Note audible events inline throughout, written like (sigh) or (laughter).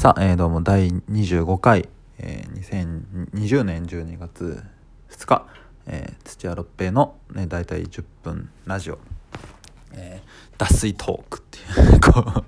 さあ、えー、どうも第25回、えー、2020年12月2日、えー、土屋六平の、ね、大体10分ラジオ、えー、脱水トークっていうこう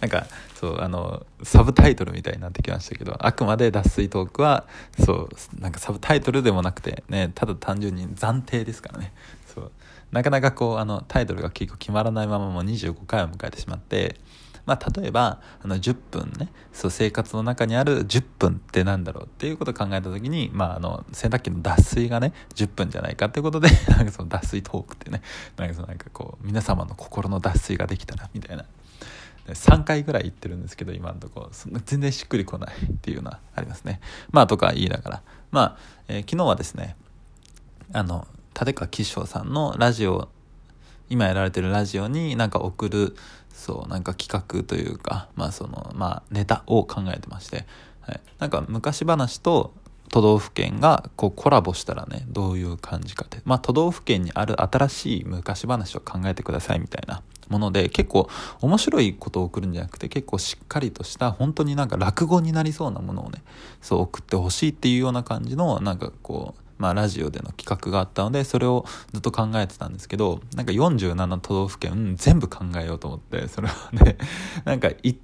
なんかそうあのサブタイトルみたいになってきましたけどあくまで脱水トークはそうなんかサブタイトルでもなくてねただ単純に暫定ですからね。そうなかなかこうあのタイトルが結構決まらないままもう25回を迎えてしまってまあ、例えばあの10分ねそう生活の中にある10分ってなんだろうっていうことを考えた時に、まあ、あの洗濯機の脱水がね10分じゃないかっていうことで (laughs) なんかその脱水トークってねなんかそのなんかこう皆様の心の脱水ができたらみたいな。3回ぐらい言ってるんですけど今のとこ全然しっくりこないっていうのはありますね。まあとか言いながらまあ、えー、昨日はですねあの立川吉祥さんのラジオ今やられてるラジオになんか送るそうなんか企画というかまあそのまあネタを考えてまして、はい、なんか昔話と都道府県がこうコラボしたらねどういう感じかって。まあ都道府県にある新しい昔話を考えてくださいみたいなもので結構面白いことを送るんじゃなくて結構しっかりとした本当になんか落語になりそうなものをねそう送ってほしいっていうような感じのなんかこうまあ、ラジオでの企画があったのでそれをずっと考えてたんですけどなんか47都道府県全部考えようと思ってそれはね (laughs) なんか1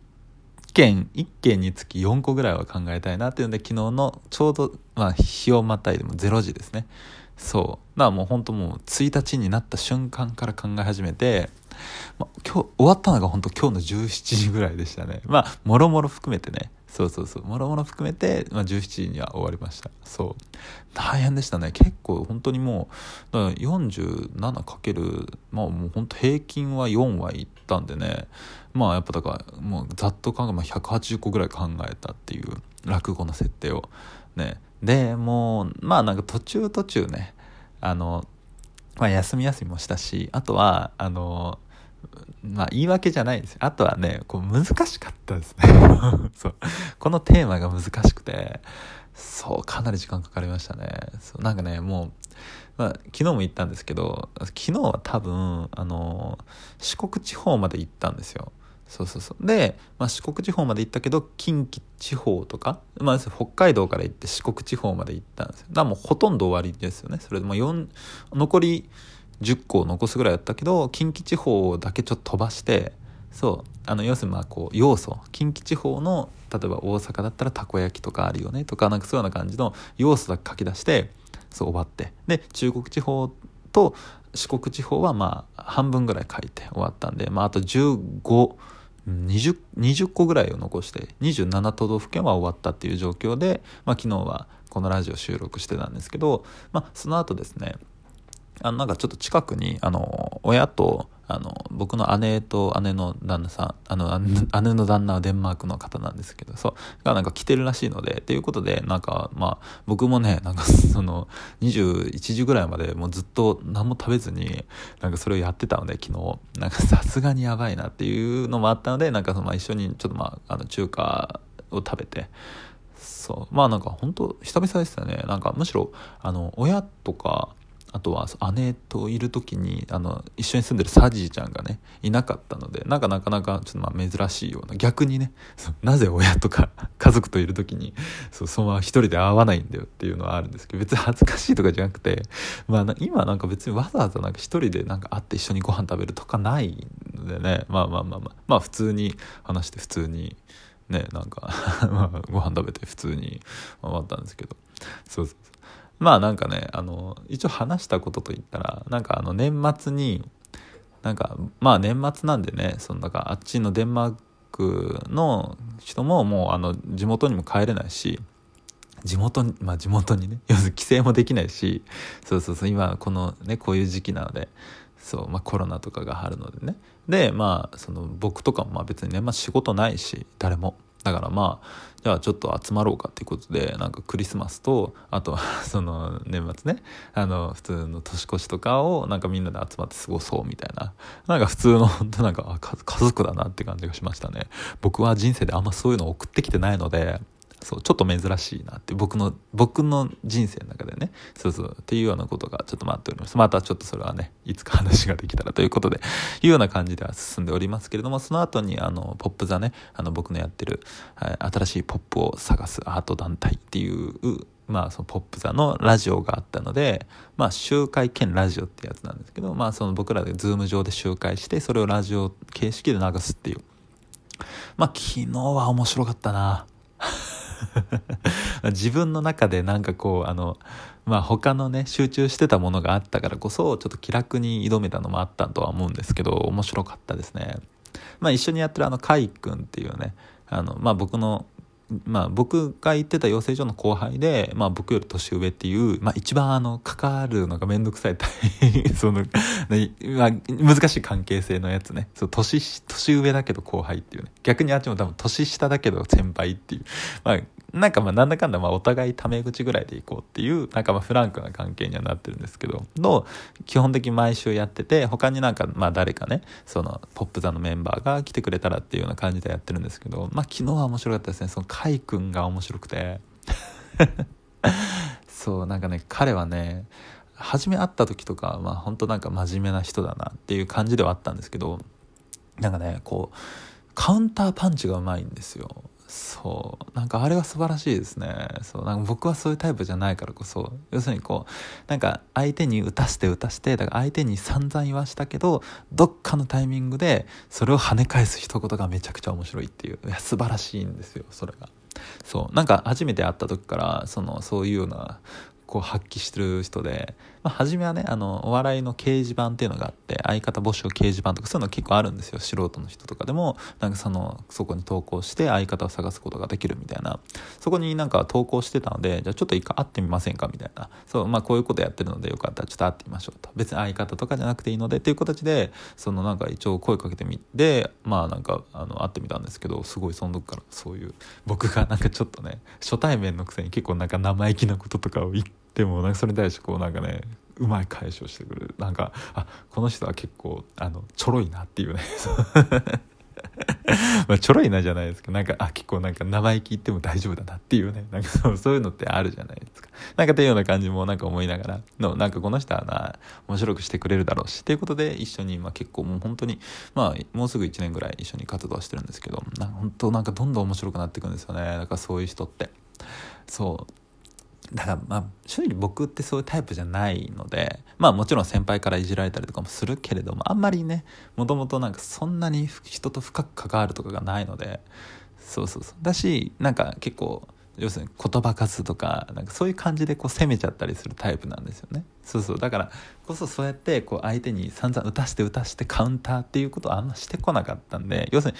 件1件につき4個ぐらいは考えたいなっていうんで昨日のちょうど、まあ、日をまたいでも0時ですね。そう。だからもう本当もう1日になった瞬間から考え始めて、まあ、今日終わったのが本当今日の17時ぐらいでしたね。まあもろもろ含めてねそうそうそう。もろもろ含めて、まあ、17時には終わりました。そう。大変でしたね。結構本当にもう 47× かけるまあもう本当平均は4はいったんでね。まあやっぱだからもうざっと考えまあ180個ぐらい考えたっていう落語の設定を。ね。でもうまあなんか途中途中ね。あのまあ休み休みもしたしあとはあのまあ言い訳じゃないですあとはね、こう難しかったですね (laughs) そう。このテーマが難しくて、そう、かなり時間かかりましたね。そうなんかね、もう、まあ、昨日も言ったんですけど、昨日は多分、あの、四国地方まで行ったんですよ。そうそうそう。で、まあ、四国地方まで行ったけど、近畿地方とか、まあ、北海道から行って四国地方まで行ったんですよ。だからもうほとんど終わりですよね。それでも4、残り、10個残すぐらいだったけど近畿地方だけちょっと飛ばしてそうあの要するにまあこう要素近畿地方の例えば大阪だったらたこ焼きとかあるよねとかなんかそういうような感じの要素だけ書き出してそう終わって。で中国地方と四国地方はまあ半分ぐらい書いて終わったんで、まあ、あと15 20, 20個ぐらいを残して27都道府県は終わったっていう状況で、まあ、昨日はこのラジオ収録してたんですけど、まあ、その後ですねあのなんかちょっと近くにあの親とあの僕の姉と姉の旦那さんあの姉の旦那はデンマークの方なんですけどそうがなんか来てるらしいのでっていうことでなんかまあ僕もねなんかその21時ぐらいまでもうずっと何も食べずになんかそれをやってたので昨日。なんかさすがにやばいなっていうのもあったのでなんかそのまあ一緒にちょっとまああの中華を食べてそうまあなんか本当久々でしたね。なんかむしろあの親とかあとは姉といる時にあの一緒に住んでるサジーちゃんがねいなかったのでなんかなかなかちょっとまあ珍しいような逆にねなぜ親とか家族といる時にそそのまま一人で会わないんだよっていうのはあるんですけど別に恥ずかしいとかじゃなくて、まあ、今なんか別にわざわざなんか一人でなんか会って一緒にご飯食べるとかないのでねまあまあまあまあまあ普通に話して普通に。ねなんか (laughs) ご飯食べて普通に終わったんですけどそうそうそうまあなんかねあの一応話したことといったらなんかあの年末になんかまあ年末なんでねそのなんかあっちのデンマークの人ももうあの地元にも帰れないし地元にまあ地元にね (laughs) 要するに帰省もできないしそうそうそう今このねこういう時期なのでそうまあコロナとかがあるのでね。でまあその僕とかもまあ別にね、まあ、仕事ないし誰も。だからまあじゃあちょっと集まろうかっていうことでなんかクリスマスとあとは (laughs) その年末ね。あの普通の年越しとかをなんかみんなで集まって過ごそうみたいな。なんか普通の本当なんか家族だなって感じがしましたね。僕は人生であんまそういうの送ってきてないのでそうちょっと珍しいなって僕の僕の人生の中でねそうそうっていうようなことがちょっと待っております。またちょっとそれはねいつか話ができたら (laughs) ということでいうような感じでは進んでおりますけれどもその後にあのポップ座ねあの僕のやってる、はい、新しいポップを探すアート団体っていうまあ、そのポップ座のラジオがあったので、まあ、集会兼ラジオってやつなんですけど、まあ、その僕らで Zoom 上で集会してそれをラジオ形式で流すっていう。まあ昨日は面白かったな。(laughs) 自分の中でなんかこうあのまあ他のね集中してたものがあったからこそちょっと気楽に挑めたのもあったとは思うんですけど面白かったですね。まあ一緒にやってるあのカイ君っていうねあのまあ僕のまあ、僕が行ってた養成所の後輩で、まあ、僕より年上っていう、まあ、一番あの関わるのが面倒くさい (laughs) その、まあ、難しい関係性のやつね。そう年年上だけど後輩っていうね。逆にあっちも多分年下だけど先輩っていう、まあ、なんかまあなんだかんだまあお互いタメ口ぐらいでいこうっていうなんかまあフランクな関係にはなってるんですけど。の基本的に毎週やってて他になんかまあ誰かねそのポップ座のメンバーが来てくれたらっていうような感じでやってるんですけどまあ昨日は面白かったですね。そのカイ君が面白くて。(laughs) そうなんかね彼はね初め会った時とかまあ本当なんか真面目な人だなっていう感じではあったんですけどなんかねこうカウンターパンチがうまいんですよ。そう。なんかあれは素晴らしいですね。そう。なんか僕はそういうタイプじゃないからこそ。要するにこうなんか相手に打たして打たしてだから相手に散々言わしたけどどっかのタイミングでそれを跳ね返す一言がめちゃくちゃ面白いっていう。いや素晴らしいんですよそれが。そう。なんか初めて会った時からそのそういうようなこう発揮してる人で、まあ、初めはねあのお笑いの掲示板っていうのがあって相方募集掲示板とかそういうの結構あるんですよ。素人の人とかでもなんかそのそこに投稿して相方を探すことができるみたいな。そこになんか投稿してたのでじゃあちょっと一回会ってみませんかみたいな。そうまあこういうことやってるのでよかったらちょっと会ってみましょうと。別に相方とかじゃなくていいのでっていう形でそのなんか一応声かけてみてまあなんかあの会ってみたんですけどすごいその時からそういう僕がなんかちょっとね初対面のくせに結構なんか生意気なこととかを言ってでもなんかそれに対してこうなんかねうまい返しをしてくる。なんかあこの人は結構あのちょろいなっていうね。(laughs) まあちょろいなじゃないですかなんかあ結構なんか生意気言っても大丈夫だなっていうね。なんかそうそういうのってあるじゃないですか。なんかっていうような感じもなんか思いながらのなんかこの人はな面白くしてくれるだろうしっていうことで一緒に、まあ、結構もう本当にまあもうすぐ1年ぐらい一緒に活動してるんですけどな本当なんかどんどん面白くなっていくんですよね。だからそういう人って。そう。だからまあ正直僕ってそういうタイプじゃないのでまあもちろん先輩からいじられたりとかもするけれどもあんまりねもともとなんかそんなに人と深く関わるとかがないのでそうそうそう。だしなんか結構要するに言葉数とかなんかそういう感じでこう攻めちゃったりするタイプなんですよね。そうそう。だからこそそうやってこう相手に散々打たして打たしてカウンターっていうことをあんましてこなかったんで要するに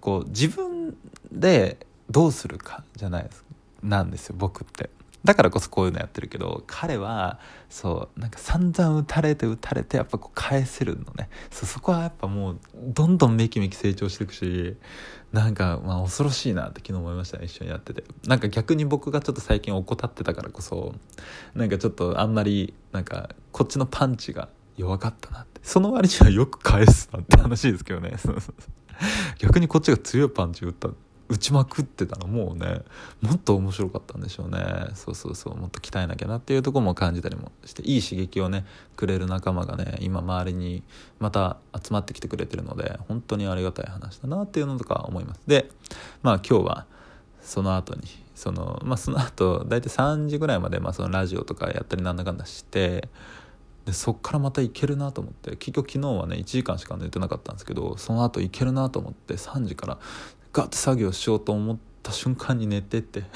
こう自分でどうするかじゃないです。なんですよ僕って。だからこそこういうのやってるけど彼はそうなんか散々打たれて打たれてやっぱこう返せるのね。そこはやっぱもうどんどんめきめき成長していくしなんかまあ恐ろしいなって昨日思いましたね一緒にやってて。なんか逆に僕がちょっと最近怠ってたからこそなんかちょっとあんまりなんかこっちのパンチが弱かったなって。その割にはよく返すなって話ですけどね。(laughs) 逆にこっちが強いパンチ打った。打ちまくってたらもうね。もっと面白かったんでしょうね。そうそうそう。もっと鍛えなきゃなっていうとこも感じたりもして。いい刺激をねくれる仲間がね今周りにまた集まってきてくれてるので本当にありがたい話だなっていうのとか思います。でまあ今日はその後にそのまあその後大体3時ぐらいまでまあそのラジオとかやったりなんだかんだしてでそっからまたいけるなと思って結局昨日はね1時間しか寝てなかったんですけどその後いけるなと思って3時からガッて作業しようと思った瞬間に寝てって。(laughs)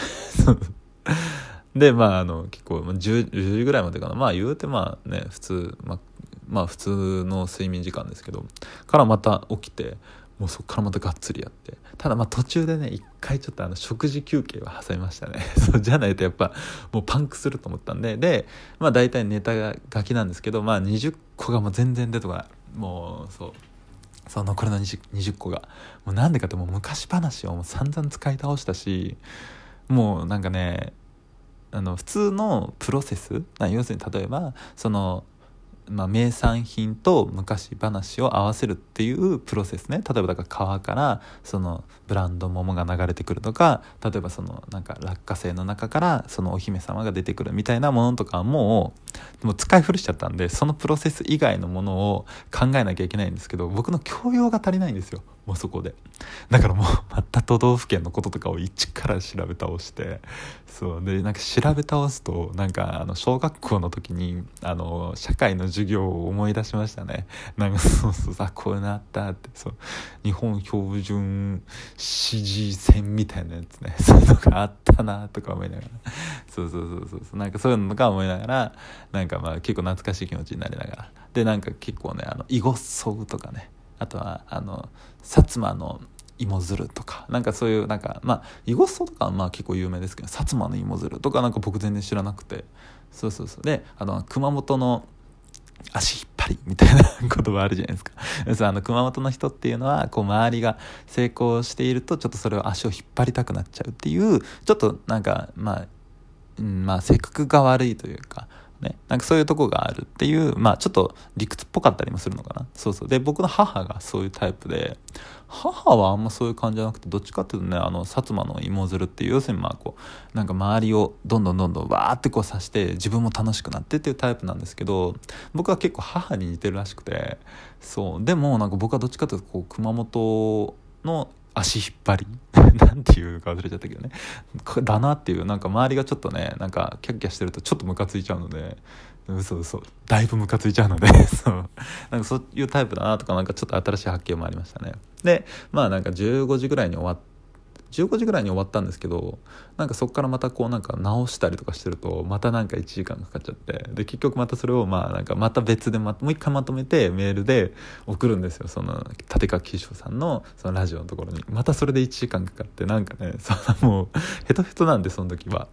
でまああの結構 10, 10時ぐらいまでかな。まあ言うてまあね普通まあまあ普通の睡眠時間ですけどからまた起きてもうそっからまたがっつりやって。ただまあ途中でね一回ちょっとあの食事休憩は挟みましたね。(laughs) そうじゃないとやっぱもうパンクすると思ったんで。でまあ大体ネタが書きなんですけどまあ20個がもう全然出てこない。もうそう。その残りの 20, 20個が。もうなんでかってもう昔話をもう散々使い倒したしもうなんかねあの普通のプロセス要するに例えばそのまあ、名産品と昔話を合わせるっていうプロセスね。例えばだから川からそのブランド桃が流れてくるとか例えばそのなんか落花生の中からそのお姫様が出てくるみたいなものとかもうもう使い古しちゃったんでそのプロセス以外のものを考えなきゃいけないんですけど僕の教養が足りないんですよ。もうそこで。だからもう (laughs) また都道府県のこととかを一から調べ倒してそう。でなんか調べ倒すとなんかあの小学校の時にあの社会の授業を思い出しましたね。なんかそうそうあこういうのあったってそう。日本標準支持線みたいなやつね。(laughs) そういうのがあったなとか思いながら。そうそうそうそうそう。なんかそういうのとか思いながらなんかまあ結構懐かしい気持ちになりながら。でなんか結構ねあの囲碁荘とかね。あとはあの薩摩の芋づるとかなんかそういうなんかまあ囲碁荘とかはまあ結構有名ですけど薩摩の芋づるとかなんか僕全然知らなくて。そうそうそう。であの熊本の足引っ張りみたいな言葉あるじゃないですか。そうあの熊本の人っていうのはこう周りが成功しているとちょっとそれを足を引っ張りたくなっちゃうっていうちょっとなんかまあ、うん、まあ性格が悪いというかね、なんかそういうとこがあるっていうまあちょっと理屈っぽかったりもするのかな。そうそう。で僕の母がそういうタイプで母はあんまそういう感じじゃなくてどっちかっていうとねあの薩摩の芋づるっていう要するにまあこうなんか周りをどんどんどんどんわーってこうさして自分も楽しくなってっていうタイプなんですけど僕は結構母に似てるらしくてそう。でもなんか僕はどっちかというとこう熊本の足引っ張り？(laughs) なんていうか忘れちゃったけどね。だなっていうなんか周りがちょっとねなんかキャッキャしてるとちょっとムカついちゃうので嘘嘘。だいぶムカついちゃうので (laughs) そう。なんかそういうタイプだなとかなんかちょっと新しい発見もありましたね。でまあなんか15時ぐらいに終わって15時ぐらいに終わったんですけどなんかそこからまたこうなんか直したりとかしてるとまたなんか1時間かかっちゃってで結局またそれをまあなんかまた別でまもう一回まとめてメールで送るんですよその立川吉祥さんのそのラジオのところにまたそれで1時間かかってなんかねそのもうヘトヘトなんでその時は。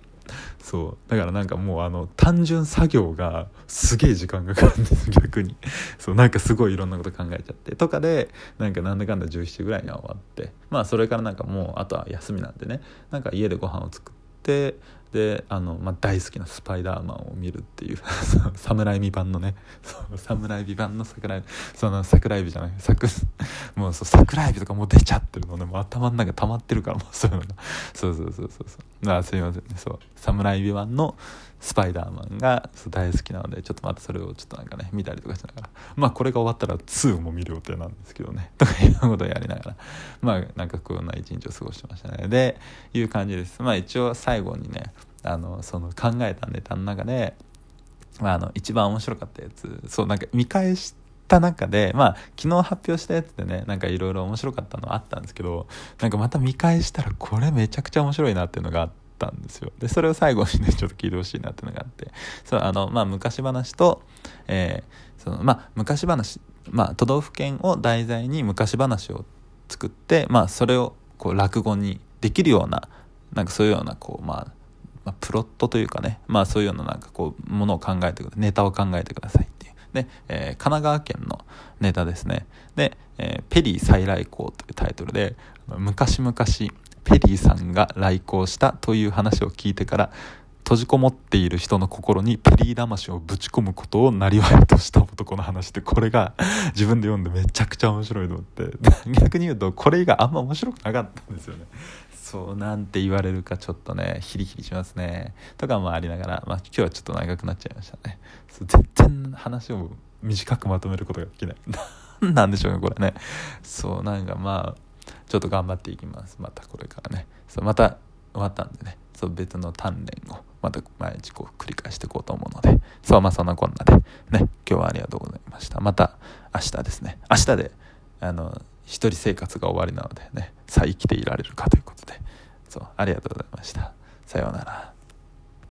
そう。だからなんかもうあの単純作業がすげえ時間がかかるんです (laughs) 逆に。そうなんかすごいいろんなこと考えちゃって。とかでなんかなんだかんだ17時ぐらいには終わって。まあそれからなんかもうあとは休みなんでね。なんか家でご飯を作ってであの、まあ、大好きなスパイダーマンを見るっていう (laughs) 侍未版のねそう侍未版の桜エビその桜エビじゃない桜 (laughs) もうそう桜エビとかもう出ちゃってるのね。もう頭の中溜まってるからもうそういうの。がそうそうそうそうそう。あすいませんね。そう侍未版のスパイダーマンが大好きなのでちょっとまたそれをちょっとなんかね見たりとかしながら。まあこれが終わったら2も見る予定なんですけどね。とかいうことをやりながら。まあなんかこんな一日を過ごしてましたね。でいう感じです。まあ一応最後にねあのその考えたネタの中で、まあ、あの一番面白かったやつそうなんか見返した中でまあ昨日発表したやつでねなんかいろいろ面白かったのあったんですけどなんかまた見返したらこれめちゃくちゃ面白いなっていうのがあって。たんですよでそれを最後にね (laughs) ちょっと聞いてほしいなっていうのがあってそうあの、まあ、昔話と、えー、そのまあ、昔話、まあ、都道府県を題材に昔話を作って、まあ、それをこう落語にできるようななんかそういうようなこう、まあ、まあ、プロットというかね、まあ、そういうようななんかこうものを考えてください。ネタを考えてくださいっていう。で、えー、神奈川県のネタですね。で、えー、ペリー再来航というタイトルで昔々ペリーさんが来航したという話を聞いてから閉じこもっている人の心にペリー魂をぶち込むことをなりわいとした男の話でこれが自分で読んでめちゃくちゃ面白いと思って。逆に言うとこれがあんま面白くなかったんですよね。そうなんて言われるかちょっとねヒリヒリしますね。とかもありながら、まあ、今日はちょっと長くなっちゃいましたね。全然話を短くまとめることができない。何 (laughs) なんでしょうねこれね。そうなんかまあちょっと頑張っていきます。またこれからね。そうまた終わったんでね。そう別の鍛錬をまた毎日こう繰り返していこうと思うので。そうまあそんなこんなで。ね今日はありがとうございました。また明日ですね。明日であの一人生活が終わりなのでねさあ生きていられるかということでそうありがとうございました。さようなら。